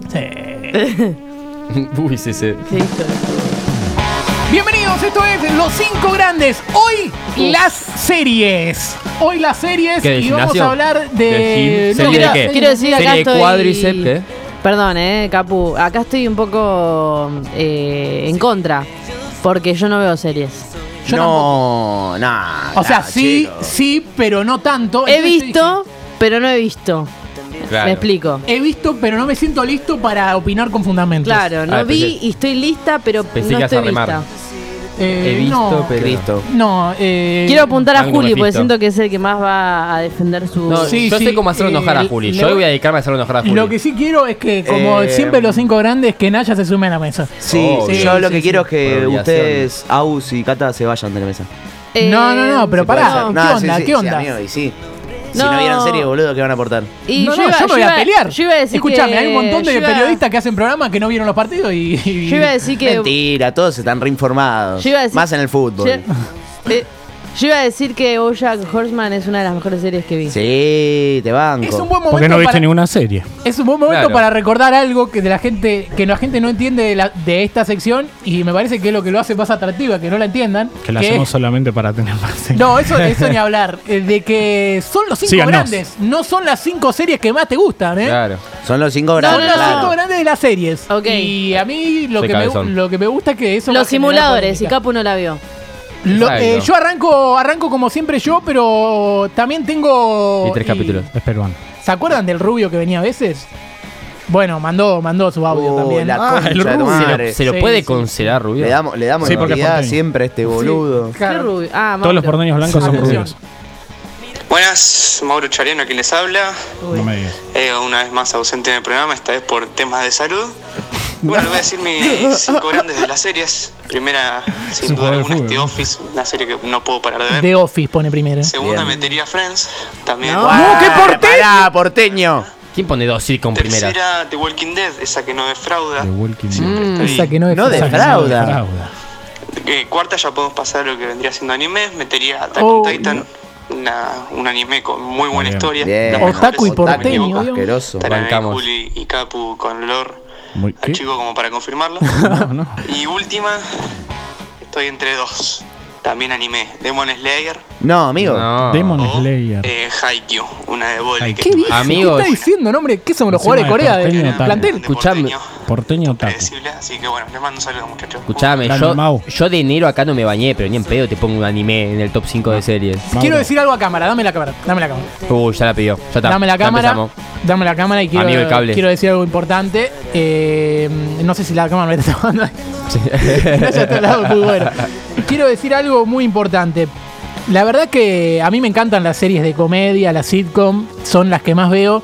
Uy, sí, sí. Bienvenidos, esto es Los Cinco Grandes. Hoy las series. Hoy las series ¿Qué, de y vamos gimnasio? a hablar de... ¿De qué? Quiero decir, acá Serie de estoy... cuádriceps, ¿qué? Perdón, eh, Capu. Acá estoy un poco eh, en contra. Porque yo no veo series. Yo no, no. O sea, sí, sí, pero no tanto. He Entonces visto, pero no he visto. Claro. Me explico. He visto, pero no me siento listo para opinar con fundamentos. Claro, no Ah, vi pensé- y estoy lista, pero Pensé no que ibas a estoy remar. lista. Eh, He visto, no, pero. Cristo. No, eh, Quiero apuntar a Juli porque Mephisto. siento que es el que más va a defender su. No, Sí, yo sí, sé cómo hacer enojar eh, a Juli. le Yo voy- voy a dedicarme a hacer enojar a Juli. Lo que sí quiero es que, como Eh, siempre, los cinco grandes, que Naya se sume a la mesa. Sí, Oh, sí, sí, yo lo que sí. quiero es que Por obligación. ustedes, Aus y Cata, se vayan de la mesa. Eh, no, no, no, pero pará. ¿qué onda? sí, ¿Qué sí, onda? amigo, y sí. Si No. vieron serie, boludo, ¿qué van a aportar? Y no, yo, no, iba, yo me voy iba- a pelear. Yo iba a decir Escúchame, que- hay un montón de yo iba- periodistas que hacen programas que no vieron los partidos y. y- Yo iba a decir que. Mentira, todos están reinformados. Yo iba a decir- Más en el fútbol. Yo, eh, yo iba a decir que Bojack Horseman es una de las mejores series que vi. Sí, te banco. Es un buen momento. Porque no viste para, ninguna serie. Es un buen momento Claro. para recordar algo que de la gente que la gente no entiende de, la- de esta sección y me parece que es lo que lo hace más atractiva, que no la entiendan. Que la que hacemos es- solamente para tener más series. no, eso, eso ni hablar. eh, De que son los cinco Síganos. grandes, no son las cinco series que más te gustan, ¿eh? Claro. Son los cinco Son grandes. las claro. cinco grandes de las series. Ok. Y a mí lo Soy que, me, cabezón. lo que me gusta es que eso. va a Los generar simuladores, y polémica. Capu no la vio. Lo- eh, yo arranco, arranco como siempre yo, pero también tengo. Y tres capítulos. Es peruano. ¿Se acuerdan del rubio que venía a veces? Bueno, mandó, mandó su audio Uh, también. la Ah, el rubio. ¿Se lo, se lo Sí, puede sí. considerar rubio? Le damos, le damos Sí, porque es prioridad porteño. siempre a este boludo. ¿Qué Claro. rubio? Ah, Todos los porteños blancos son Atención. rubios. Buenas, Mauro Chariano quien les habla. No me digas. Eh, una vez más ausente en el programa, esta vez por temas de salud. Bueno, voy a decir mis cinco grandes de las series. Primera, sin duda alguna, es The ¿no? Office, una serie que no puedo parar de ver. The Office pone primero. Segunda, Bien. metería Friends, también. No. ¡No, qué porteño! ¡Pará, porteño! ¿Quién pone dos sitcom primera? Tercera, The Walking Dead, esa que no defrauda. The Walking Dead. Siempre Esa que no es No defrauda. Frauda. Eh, cuarta, ya podemos pasar a lo que vendría siendo anime. Metería Attack Oh, on Titan, una, un anime con muy buena Bien. historia. Bien. Otaku y no porteño. Asqueroso. Bancamos. Juli y Capu con olor Muy, chico como para confirmarlo. No, no. y última, estoy entre dos. También anime, Demon Slayer No, amigo. No. Demon o Slayer. eh, Haikyuu, una de que ¿Qué dice? Amigos. ¿Qué está diciendo, nombre? ¿Qué somos los Encima jugadores de de Corea porteño, del otaku. plantel? de Escuchame. porteño, Porteño taco. predecible, así que bueno, les mando un saludo muchachos. Escuchame, Dale, yo, Mau. yo de enero acá no me bañé, pero ni en pedo te pongo un anime en el top 5 de series. Mauro. Quiero decir algo a cámara, dame la cámara, dame la cámara. Uy, ya la pidió. Ya está. Dame la Ya cámara. empezamos. Dame la cámara y quiero, Amigo el cable. quiero decir algo importante. Eh, no sé si la cámara me está tomando. No, ya está al lado, muy bueno. Quiero decir algo muy importante. La verdad que a mí me encantan las series de comedia, las sitcom, son las que más veo.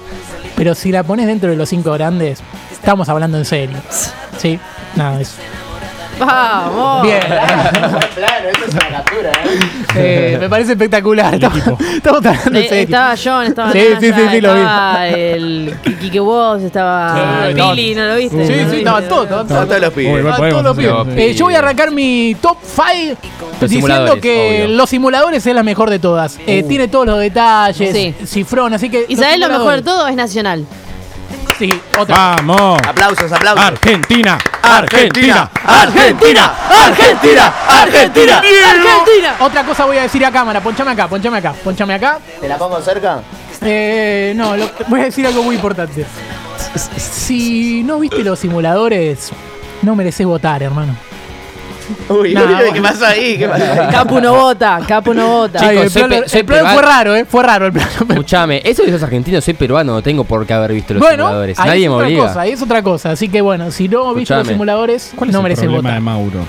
Pero si la pones dentro de los cinco grandes, estamos hablando en serio. ¿Sí? Nada, eso. Vamos. Bien. Claro, eso es una captura, ¿eh? Eh, me parece espectacular. Estamos, equipo. estamos hablando en Eh, estaba John, estaba Sí, Naya, sí, sí, sí, lo vi. estaba el Quique Woz, estaba Sí, Billy, ¿no lo viste? Sí, ¿No lo sí, viste? estaban todos, estaban todos los Uy, pibes. podemos todos los pibes. Eh, yo voy a arrancar mi top 5 Los diciendo simuladores, que obvio. los simuladores es la mejor de todas. Eh, tiene todos los detalles, Sí. cifrón, así que. Y los sabés lo mejor de simuladores- todo es Nacional. Sí, otra. Vamos. Aplausos, aplausos. Argentina. Argentina, Argentina, Argentina, Argentina. ¡Argentina! Otra cosa voy a decir a cámara. Ponchame acá, ponchame acá, ponchame acá. ¿Te la pongo cerca? Eh, no, lo- voy a decir algo muy importante. Si no viste los simuladores, no mereces votar, hermano. Uy. ¿qué pasó ahí? ¿Qué pasó ahí? Capu no vota, Capu no vota. Chicos, Ay, el plano, el fue raro, ¿eh? Fue raro el plano. Escuchame, eso que sos argentino, soy peruano, no tengo por qué haber visto los Bueno, simuladores. ahí Nadie es me otra obliga. cosa, ahí es otra cosa. Así que bueno, si no viste los simuladores, ¿Cuál es no el mereces problema de votar. Mauro?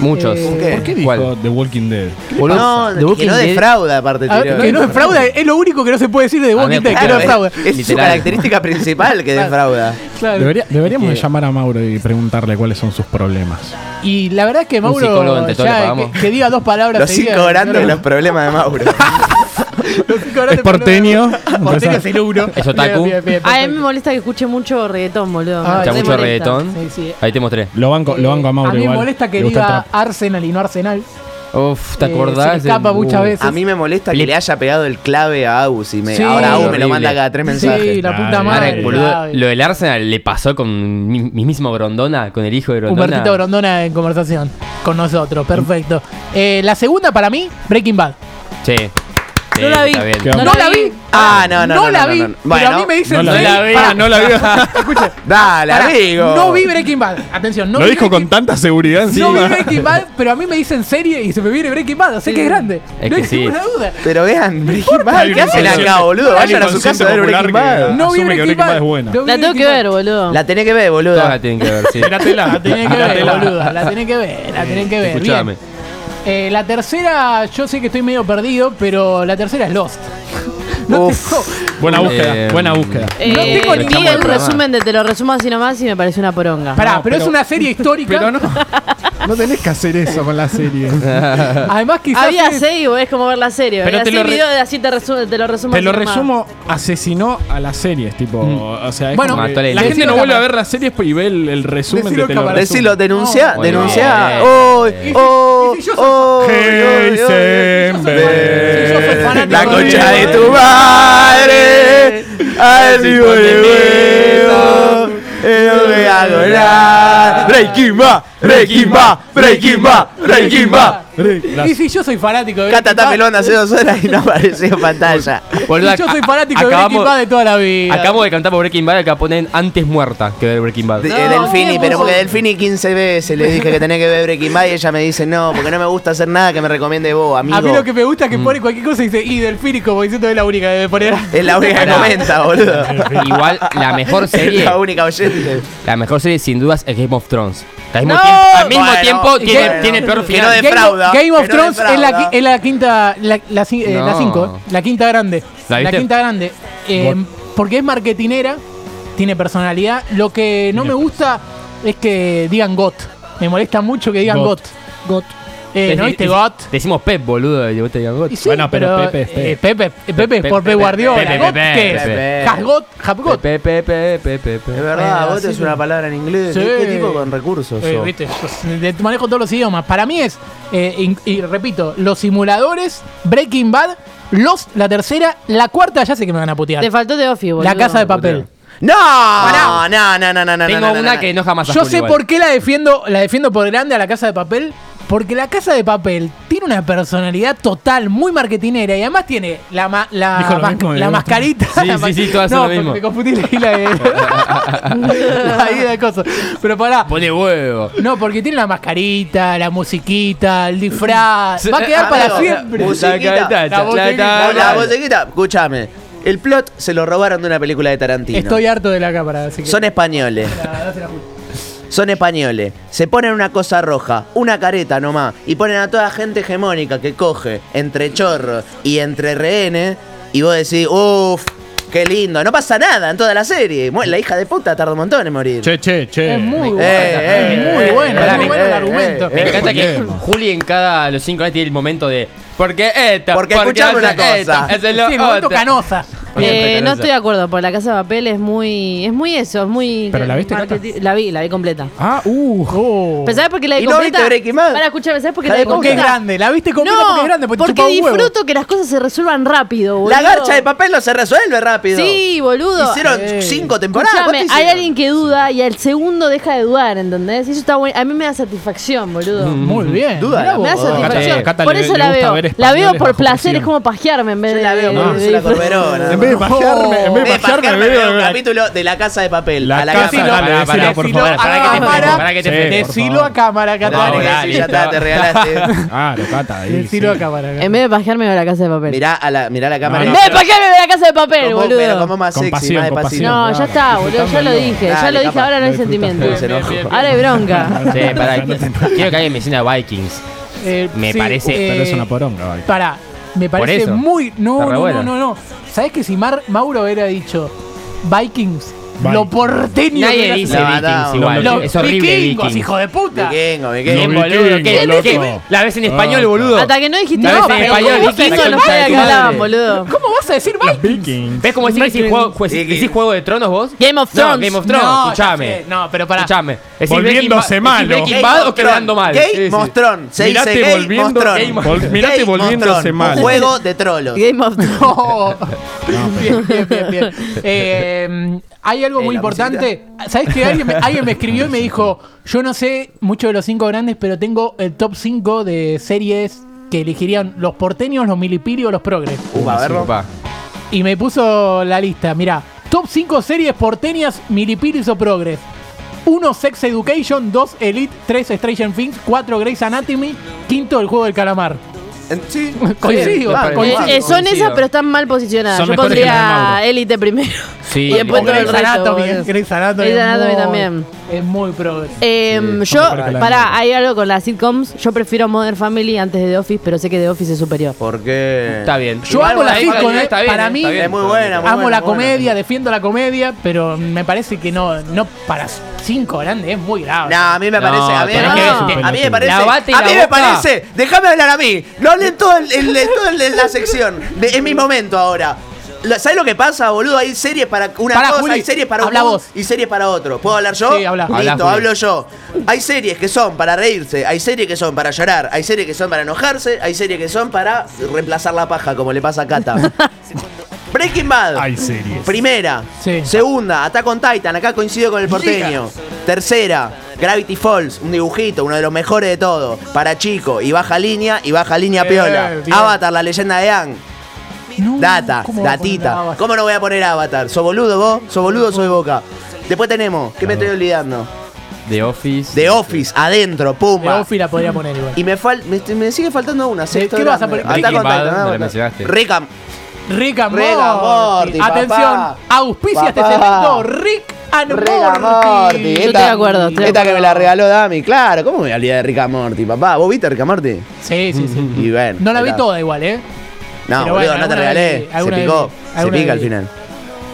Muchos. Eh, ¿Por qué? ¿Por qué dijo ¿Cuál? The Walking Dead? Boludo, No, The que Walking no Dead- defrauda aparte. A ver, tiró. que no defrauda, es lo único que no se puede decir de A Walking Dead, que no defrauda. es, es su característica principal que defrauda. Claro. Debería- deberíamos Que- de llamar a Mauro y preguntarle cuáles son sus problemas. Y la verdad es que Mauro, psicólogo ya, que, que diga dos palabras. Los seguidas, cinco grandes no, de no. los problemas de Mauro. Es porteño. Porteño es el uno. Es otaku. Bien, bien, bien, A mí me molesta que escuche mucho reggaetón, boludo. Ah, Escucha mucho reggaetón. Sí, sí. Ahí te mostré. Lo banco, lo banco a Mauro A mí me molesta que diga. Arsenal y no Arsenal. Uf, ¿te Eh, acordás? se escapa muchas uh, veces. A mí me molesta que Le- haya pegado el clave a Agus y me, Sí. ahora Agus me lo manda cada tres mensajes. Sí, la puta Ay, madre. Boludo, lo del Arsenal le pasó con mi, mi mismo Grondona, con el hijo de Grondona. Humbertito Grondona en conversación con nosotros, perfecto. Eh, la segunda para mí, Breaking Bad. Sí. No la vi. No la vi. Ah, no, no, no, la vi. Pero a mí me dicen. no la vi. pará, no la vi. escucha, Dale, amigo. No vi Breaking Bad. Atención, no Lo dijo con tanta seguridad No vi encima. Breaking Bad, pero a mí me dicen serie y se me viene Breaking Bad. Sé que es grande. Es no que hay sí. ninguna duda. Pero vean, Breaking Bad, ¿qué hacen acá, boludo? Vayan a su casa a ver Breaking Bad. No vi Breaking Bad. Es buena. La tengo que ver, boludo. La tenés que ver, Todas boludo. la tienen que ver, sí. La tenés que ver, boluda. La tenés que ver, la tenés que ver. Escuchame. Eh, la tercera, yo sé que estoy medio perdido, pero la tercera es Lost. No Uf. tengo- Buena búsqueda, Eh, buena búsqueda. Eh, tengo ni vi idea. el resumen de Te lo resumo así nomás y me pareció una poronga. Pará, No, pero, es una serie histórica. Pero no, no tenés que hacer eso con la serie. Además, quizás. Había es- seis, es como ver la serie. Pero te lo re- videos de así te, resu- te lo resumo Te lo nomás. resumo, asesinó a las series, tipo, o sea, es Bueno, como que Mató a la la gente no vuelve a ver las series y ve el, el resumen Decilo de te lo resumo. Decilo, denuncia, No, denuncia. Oh, oh, oh, La de- concha de tu madre. Arriba de huevo. eh, No me hago nada. Breaking Bad, Breaking Bad, Breaking Bad, Breaking Bad. Y si yo soy fanático de Cata está Breaking Bad, pelón hace dos horas y no apareció en pantalla. Boludo, y yo soy fanático de Breaking acabamos- Bad de toda la vida. Acabamos de cantar por Breaking Bad, acá ponen antes muerta que ver Breaking Bad. De- No, eh, Delfini, ¿qué pero vos? porque Delfini 15 veces le dije que tenía que ver Breaking Bad y ella me dice no, porque no me gusta hacer nada que me recomiende vos, amigo. A mí lo que me gusta es que pone cualquier cosa y dice, y Delfini, como diciendo es la única que debe poner. Es la única que comenta, boludo. Igual, la mejor Es serie, la única oyente. la mejor serie sin dudas es Game of Thrones. Al mismo No. tiempo, al mismo Bueno, tiempo y tiene, tiene peor que final. no Game, defrauda, Game of que no Thrones es la, es quinta, la, eh, la cinco, la quinta grande. ¿La quinta grande. Eh, porque es marketinera, tiene personalidad. Lo que no me gusta es que digan GOT. Me molesta mucho que digan GOT. Got. Eh, ¿No viste GOT? Decimos Pep, boludo, y vos te digas God. Sí, Bueno, pero Pepe es eh, Pep. Pepe, eh, Pepe es Pepe, por Pep Pepe, Guardiola. Pepe, ¿GOT Pepe, qué es? Pepe. Hasgot, Hapgot. Pepe, Pepe, Pepe, Pepe. Es verdad, tenés que- una palabra en inglés. Sí. ¿Qué tipo con recursos? Eh, sos? viste, manejo todos los idiomas. Para mí es, eh, y, repito, los simuladores, Breaking Bad, Los, la tercera, la cuarta, ya sé que me van a putear. Te faltó de Offi, boludo. La casa de papel. No, no, no, no, no, no. Tengo no, no, una no. que no jamás Yo sé por qué la defiendo, la defiendo por grande a la casa de papel. Porque la casa de papel tiene una personalidad total, muy marketinera. Y además tiene la, ma- la, Dijo lo mas- mismo de la mascarita. Sí, la sí, sí, todas no, lo mismo. Me confundí la isla de. la isla de cosas. Pero pará. Pone huevo. No, porque tiene la mascarita, la musiquita, el disfraz. Va a quedar Ah, para amigo, siempre. musiquita. La musiquita. La musiquita, escúchame. El plot se lo robaron de una película de Tarantino. Estoy harto de la cámara, así que. Son españoles. Son españoles. Se ponen una cosa roja, una careta nomás, y ponen a toda gente hegemónica que coge entre chorros y entre rehenes, y vos decís, uff, qué lindo. No pasa nada en toda la serie. La hija de puta tarda un montón en morir. Che, che, che. Es muy bueno. eh, es muy eh, bueno, eh, es muy bueno el eh, argumento. eh, Me encanta que. Juli en cada los cinco años tiene el momento de. Porque esto. Porque escuchame una hace esto, cosa. hace lo Sí, momento canosa. Eh, no estoy de acuerdo, porque la casa de papel es muy. Es muy eso, es muy. ¿Pero la viste, Cata? La vi, la vi completa. Ah, uh. Oh. ¿Pero sabes por qué la vi ¿Y no completa? viste Breaking Bad? Para, escuchame, ¿sabes por qué la vi Porque es completa? grande. La viste completa No, porque es grande. Porque, te porque chupa un huevo. disfruto que las cosas se resuelvan rápido, boludo. La garcha de papel no se resuelve rápido. Sí, boludo. Hicieron Eh. cinco temporadas. Escuchame, ¿cuánto hay alguien que duda y al segundo deja de dudar, ¿entendés? Y eso está bueno. A mí me da satisfacción, boludo. Muy bien. Duda, Me da satisfacción. Cata- Cata por eso le la veo. La veo por placer, es como pajearme en vez de. la veo como de- De- vez de pajearme, en vez de De pajearme, veo un capítulo de la casa de papel. La a la casa de de papel. Decilo por favor, pará que te Decilo a cámara, Cata. Ya está, te regalaste. Claro, Cata, ahí. Decilo sí. a cámara. En vez de pajearme, veo la casa de papel. Mirá, a la, mirá la cámara. en vez de pajearme, veo la casa de papel, boludo. pero como más sexy, más pasión. No, ya está, boludo. Ya lo dije, ya lo dije, ahora no hay lo sentimiento. Ahora hay bronca. Sí, pará, quiero que alguien me enseñe Vikings. Eh, Me sí, parece- eh, Pero es una poronga, vale. Me parece muy. No, no, no, no, no. ¿Sabes que si Mar- Mauro hubiera dicho Vikings Bye. Lo porteño Nadie que dice No, Vikings no, igual. Los es horrible vikingos, Vikings. hijo de puta. Vikingo, Bien, vikingo. Los boludo. ¿qué- vikingos, qué- loco. La ves en español, Ah. boludo. Hasta que no dijiste no, pero español, ¿cómo no sabía que hablaban, boludo. ¿Cómo vas a decir Los Vikings? Vikings. ¿Ves cómo decís, decís, juego, jue- Vikings. decís Juego de Tronos vos? Game of No, Thrones. Game of Thrones, No, ya escuchame. sé. No, pero pará. Escuchame. Decís Volviéndose Breaking malo. Bad quedando mal. Game Sí, sí. Mostrón. Se Mirate dice volviendo- Mostrón. Vol- mirate volviéndose Mostrón, mal. Juego de trolos. Game of Thrones. No. bien, bien, bien, bien. Eh, hay algo Eh, muy importante. ¿Sabes qué? Alguien me, alguien me escribió y me dijo: Yo no sé mucho de los cinco grandes, pero tengo el top 5 de series que elegirían los porteños, los milipiri o los progres. Uh, a verlo. Y me puso la lista. Mira, top 5 series porteñas, milipiris o progres. 1 Sex Education, 2 Elite, 3 Stranger Things, 4 Grey's Anatomy, 5 El Juego del Calamar. Sí, Coincido, claro, coincido. Eh, eh, son Coincido. esas, pero están mal posicionadas. Son Yo que pondría. Élite primero. Sí. Y después todo el resto. Grey's Anatomy Grey's es Anatomy muy- también. Es muy progres. Em, Sí, yo, que pará, hay algo con las sitcoms. Yo prefiero Modern Family antes de The Office, pero sé que The Office es superior. ¿Por qué? Está bien. Yo amo la sitcom, eh. está bien, Para eh, mí está bien. Es muy buena, muy Amo buena, la muy buena. comedia, defiendo la comedia, pero me parece que no, no para cinco grandes es muy grave. No, a mí me No, parece, a mí, tenés a mí- que su a mí me parece, Lavate a la mí me boca. parece, déjame hablar a mí, no hablen todo el, el- todo el- la sección, De- es mi momento ahora. ¿Sabes lo que pasa, boludo? Hay series para una Pará, cosa, Juli, hay series para habla vos. y series para otro. ¿Puedo hablar yo? Sí, habla. Listo, Habla, Juli. hablo yo. Hay series que son para reírse, hay series que son para llorar, hay series que son para enojarse, hay series que son para reemplazar la paja, como le pasa a Kata. Breaking Bad. Hay series. Primera. Sí. Segunda, Attack on Titan. Acá coincido con el porteño. Tercera, Gravity Falls. Un dibujito, uno de los mejores de todo. Para chico. Y baja línea y baja línea Bien, piola. bien. Avatar, la leyenda de Aang. No, Data, ¿cómo va a poner datita. ¿Cómo no voy a poner Avatar? ¿Sos boludo vos? ¿Sos boludo o soy boca? Después tenemos, ¿qué me estoy olvidando? The Office. The Office, adentro, De pumba. Office la podría poner igual. Y me, fal- me, me sigue faltando una. sexto ¿qué vas a grande. poner? Breaking Bad, Titan, no la Avatar. mencionaste. Rick and- Rick and Rick and Morty. Morty, Atención, papá. auspicia este Papá. segmento Rick and Rick and Morty. Yo estoy de acuerdo, estoy de Esta que me la regaló Dami, claro. ¿Cómo me voy a olvidar de Rick and Morty, papá? ¿Vos viste Rick and Morty? Sí, sí, sí. Y bueno. No la vi toda igual, ¿eh? No, Pero boludo, bueno, no te regalé. vez- Se picó. vez- Se pica al final.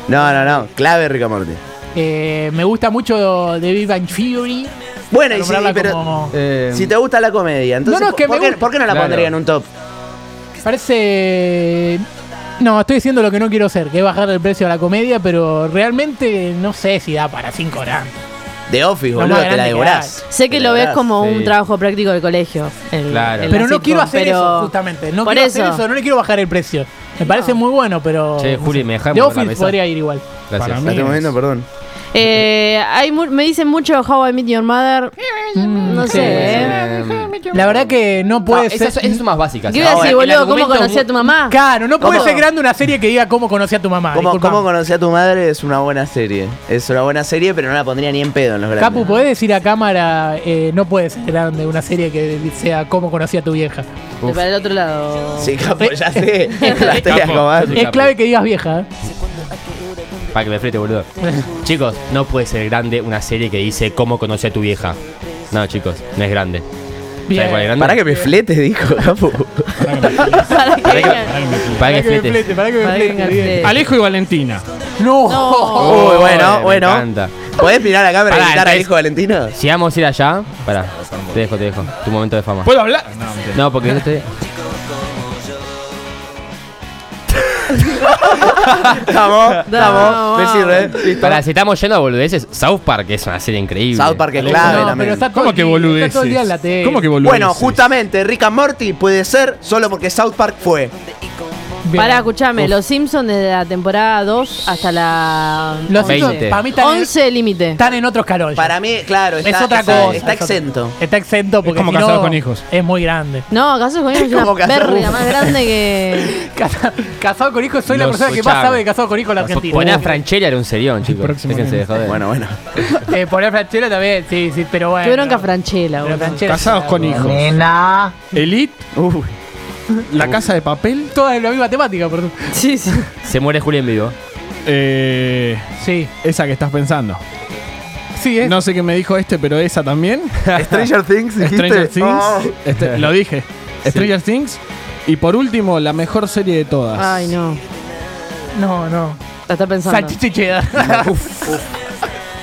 No, no, no. Clave Rick Morty. Eh, me gusta mucho The Big Bang Theory. Bueno, y sí, Nombrarla pero. como- Eh, Si te gusta la comedia, entonces. No, no, es que ¿por, qué, por qué no la Claro. pondría en un top? Parece. No, estoy diciendo lo que no quiero ser, que es bajar el precio a la comedia, pero realmente no sé si da para 5 horas. The Office, boludo, te la devorás. Sé que lo la ves como un trabajo práctico del colegio. el- Claro. el- Pero la no quiero hacer pero- eso, justamente. No Por quiero hacer eso. eso, no le quiero bajar el precio. Me parece muy bueno, pero. Che, Juli, ¿me dejás mover la Office mesa? podría ir igual. Gracias. Para La mí moviendo, perdón. Eh, hay mu- me dicen mucho How I Met Your Mother. No sí. sé, ¿eh? Eh, La verdad que no puede esas, ser. esas son más básicas. ¿Qué iba a decir, el boludo? ¿Cómo argumento conocí a tu mamá? Claro, no puede ¿Cómo? ser grande una serie que diga cómo conocí a tu mamá. ¿Cómo, disculpame. ¿Cómo conocí a tu madre? Es una buena serie. Es una buena serie, pero no la pondría ni en pedo en los grandes. Capu, ¿podés decir a cámara, eh, no puede ser grande una serie que sea cómo conocí a tu vieja? Uf. Para el otro lado. Sí, Capu, ya sé. la estoy Capo. acomodando. Sí, Es Capu. clave que digas vieja. ¿eh? Para que me frete, boludo. chicos, no puede ser grande una serie que dice cómo conocí a tu vieja. No, chicos, no es grande. Bien. ¿Sabes cuál es grande? Para que me flete, dijo Capu. Para que Para que-. Para que me flete. para que me Para que flete, bien. Alejo y Valentina. No. No. Uy, bueno, me bueno. encanta. ¿Podés mirar a cámara y Pará, gritar al entonces- hijo Valentino? Si vamos a ir allá, pará, te dejo, te dejo. Tu momento de fama. ¿Puedo hablar? No, porque no te. Sirve. Listo. Pará, si estamos yendo a boludeces, South Park es una serie increíble. South Park es clave No, también. pero está todo, ¿Cómo el que día- boludeces? está todo el día en la tele. ¿Cómo que boludeces? Bueno, justamente Rick and Morty puede ser solo porque South Park fue. Bien. Para, escuchame, Los Simpsons desde la temporada 2 hasta la Los 20. Simpsons, para mí están, en, 11 límite. están en otros escalones. Para mí, claro, está, es otra está- cosa. está es otra- exento. Está exento porque como si no, Casados con Hijos. Es muy grande. No, Casados con Hijos es ¿Cómo una Casados? verga más grande que. Casa- casado con hijos, soy la Los persona que más sabe de casado con hijos en la Argentina. Poné a Franchella era un serión, chicos. próximo Déjense de joder. Bueno, bueno. Eh, poner Franchella también, sí, sí, pero bueno. Franchella, Pero boludo. Franchella- Casados con hijos. Elite. La casa de papel. Todas en la misma temática, perdón. Sí, sí. Se muere Juli en vivo. Eh, Sí, esa que estás pensando. sí, es. No sé qué me dijo este, pero esa también. Stranger Things, dijiste. Stranger Things. Oh. Este, lo dije. Stranger Things. Y por último, la mejor serie de todas. Ay, no. No, no. La está pensando. Salchicha y cheddar.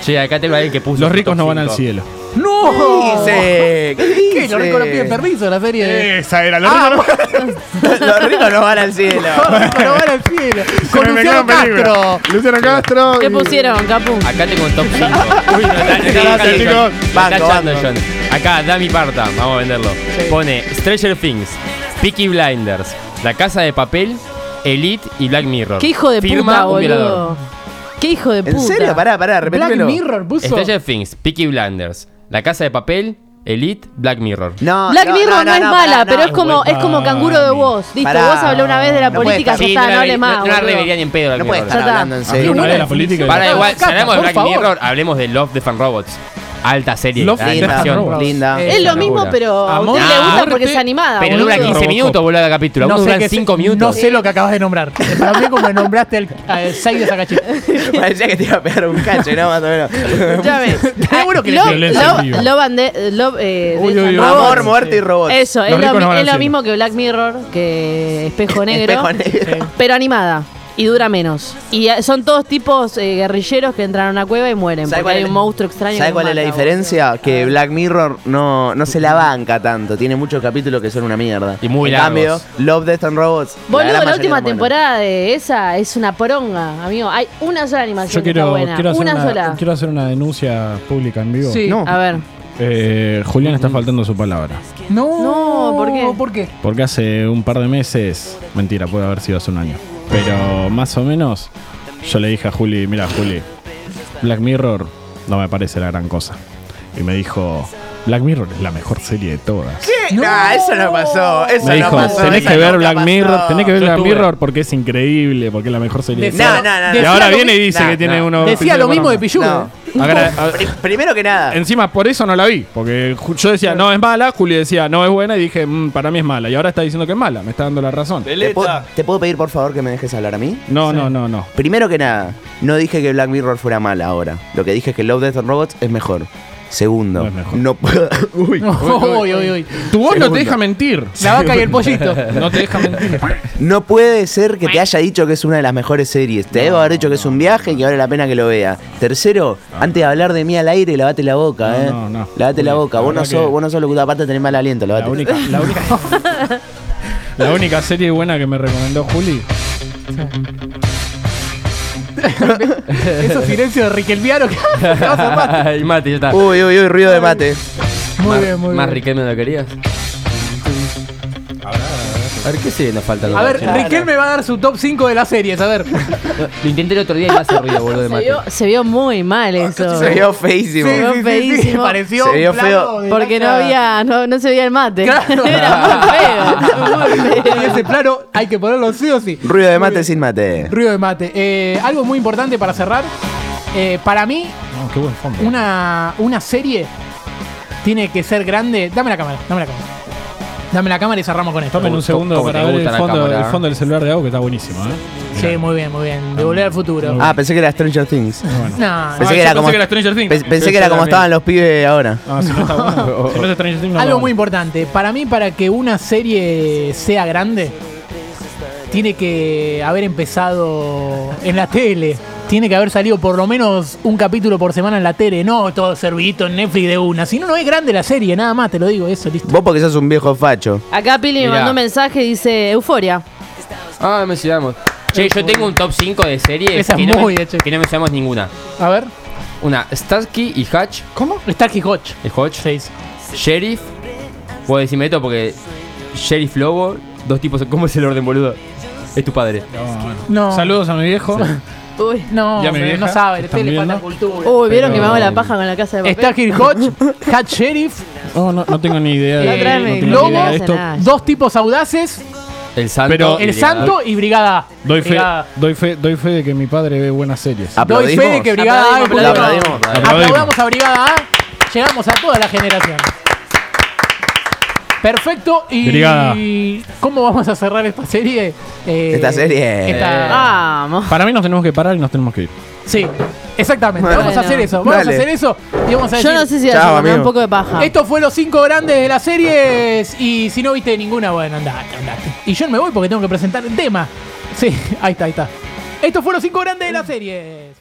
Che, acá tengo a alguien que puso. Los ricos no van al cielo. ¡No! dice? ¿Qué ¿Qué? dice? Los ricos no piden permiso en la serie de. Esa era, los ricos no- Los ricos no van al cielo. Los ricos no van al cielo. Con Se me Luciano. Castro. Luciano Castro. ¿Qué y- pusieron, Capu? Acá tengo un top 5. Uy, no, chicos. está Banco, banco. Acá, Dami Parta, vamos a venderlo. Pone Stranger Things, Peaky Blinders, La Casa de Papel, Elite y Black Mirror. Qué hijo de Firma puta, un violador. Qué hijo de puta. ¿En serio? Pará, pará, Black repetímelo. Mirror puso. Stranger Things, Peaky Blinders, La Casa de Papel, Elite, Black Mirror. No, Black Mirror no, es mala, pero no. es como, es como canguro de vos. Listo, Pará. vos habló una vez de la No política, ya está, no, no la, hable no, más. no la revería ni en pedo Black No Mirror. estar Ya está. hablando en serio. Para igual, si hablamos de Black. Mirror, hablemos de Love, Death and Robots. Alta serie. Love, animación. Linda. Eh, Es lo mismo, pero a usted le gusta porque es animada. Pero dura 15 Robocop. minutos, boludo, cada capítulo. No sé, duran qué 5 sé- minutos. no sé lo que acabas de nombrar. Para mí, como nombraste al 6 de Sakachi. Parecía que te iba a pegar un cacho, ¿no? Más o menos. Ya ves. Bueno que. Amor, muerte y robots. Eso, es lo, mismo que Black Mirror, que Espejo Negro, Espejo negro. pero animada. Y dura menos. Y son todos tipos eh, guerrilleros que entran a una cueva y mueren. ¿Sabe Porque cuál hay es- un monstruo extraño. ¿Sabe que cuál es la diferencia? Que Black Mirror no, no se la banca tanto. Tiene muchos capítulos que son una mierda. Y muy en cambio. Love, Death and Robots. Boludo, la, mayoría última temporada de esa es una poronga, amigo. Hay una sola animación Yo que está quiero, buena. quiero, hacer una una, sola. quiero hacer una denuncia pública en vivo. Sí. No. A ver. Eh, Julián está faltando su palabra. No, No, ¿por qué? ¿Por qué? Porque hace un par de meses, mentira, puede haber sido hace un año, pero más o menos, yo le dije a Juli, mira Juli, Black Mirror no me parece la gran cosa. Y me dijo, Black Mirror es la mejor serie de todas. No, eso no pasó. Eso Me no dijo, pasó. tenés que ver Black pasó. Mirror, tenés que ver Yo Black estuve. Mirror porque es increíble, porque es la mejor serie de todas. No, no, no. Y ahora viene y dice no, que tiene no. uno. Decía lo mismo de Pilludo. Primero que nada. Encima, por eso no la vi. Porque yo decía, no es mala. Juli decía, no es buena. Y dije, "Mm, para mí es mala. Y ahora está diciendo que es mala. Me está dando la razón. ¿Te, puedo- ¿Te puedo pedir por favor que me dejes hablar a mí? No, no, no, no. Primero que nada, no dije que Black Mirror fuera mala ahora. Lo que dije es que Love, Death and Robots es mejor. Segundo, No puedo. Uy. Uy, uy, uy. Tu voz no te deja mentir. La vaca y el pollito. No te deja mentir. No puede ser que te haya dicho que es una de las mejores series. Te debo haber dicho que es un viaje y que vale la pena que lo vea. Tercero, antes de hablar de mí al aire, lavate la boca, No, ¿eh? no, no. Lavate la boca. la Vos no, sos, que- vos no sos locutor, aparte tenés mal aliento, lavate. La única, la única, la única serie buena que me recomendó Juli. Esos silencios de Riquelmiano que vas a zapar. Ay, mate, ya está. Uy, uy, uy, ruido de mate. Muy Más- bien, muy Más bien. Riquelme no lo querías. A ver, ¿qué se nos falta? A ver, Riquelme va a dar su top 5 de las series, a ver. Lo intenté el otro día y me hace ruido, boludo, de Se mate. vio, se vio muy mal eso. Se vio feísimo. Sí, sí, feísimo. Pareció Se vio un plano feo. de Porque no había, no, no se veía el mate. Claro. Era muy feo. Muy Y feo. ese plano hay que ponerlo sí o sí. Ruido de mate sin mate. Ruido de mate. Eh, algo muy importante para cerrar. Eh, para mí, No, qué buen fondo. una, una serie tiene que ser grande. Dame la cámara, dame la cámara. Dame la cámara y cerramos con esto. Tomen un segundo te para ver gusta el la fondo, cámara. el fondo del celular de Agua que está buenísimo, ¿eh? Sí, muy bien, muy bien. De volver al futuro. Ah, pensé que era Stranger Things. Bueno. No, Pensé Ah, que era como- Stranger Things. Pe- Pensé que era como estaban los pibes ahora. Ah, si no está bueno. si no es Stranger Things, no Algo muy importante. Para mí, para que una serie sea grande, tiene que haber empezado en la tele. Tiene que haber salido por lo menos un capítulo por semana en la tele. No todo servidito en Netflix de una. Si no, no es grande la serie. Nada más, te lo digo. Eso, listo. Vos porque sos un viejo facho. Acá Pili me Mirá. mandó un mensaje y dice Euforia. Ah, mencionamos. Che, yo tengo un top 5 de series Esa es que, no muy men- hecha. que no mencionamos ninguna. A ver. Una, Starsky y Hutch, ¿Cómo? Starkey Hodge. el Hodge. Seis. Sheriff. Puedo decirme esto porque Sheriff Lobo, dos tipos. ¿Cómo es el orden, boludo? Es tu padre. No, bueno. No. Saludos a mi viejo. Uy. No, Ya mi pero no sabe. Le ¿están le falta viendo? cultura. Uy, ¿vieron que me hago la paja con la casa de papel? Starkey Hodge, Hat Sheriff, No, no, no tengo ni idea de, La otra vez no me- tengo Lobo, ni idea de esto. dos tipos audaces, El Santo. Pero- y el Brigada. Santo y Brigada A. Doy fe, Brigada. doy, fe, doy fe de que mi padre ve buenas series. Doy fe de que Brigada A es Aplaudimos, buena. aplaudimos. Aplaudamos a Brigada A. Llegamos a toda la generación. Perfecto. Y Brigada. ¿cómo vamos a cerrar esta serie? Eh, Esta serie. esta- Vamos. Para mí nos tenemos que parar y nos tenemos que ir. Sí, exactamente. Bueno. vamos a hacer eso. Vamos Dale. a hacer eso y vamos a Yo decir. no sé si Chao, hace me da amigo. un poco de paja. Esto fue los cinco grandes de las series. Y si no viste ninguna, bueno, andate, andate. Y yo no me voy porque tengo que presentar el tema. Sí, ahí está, ahí está. Esto fue los cinco grandes de las series.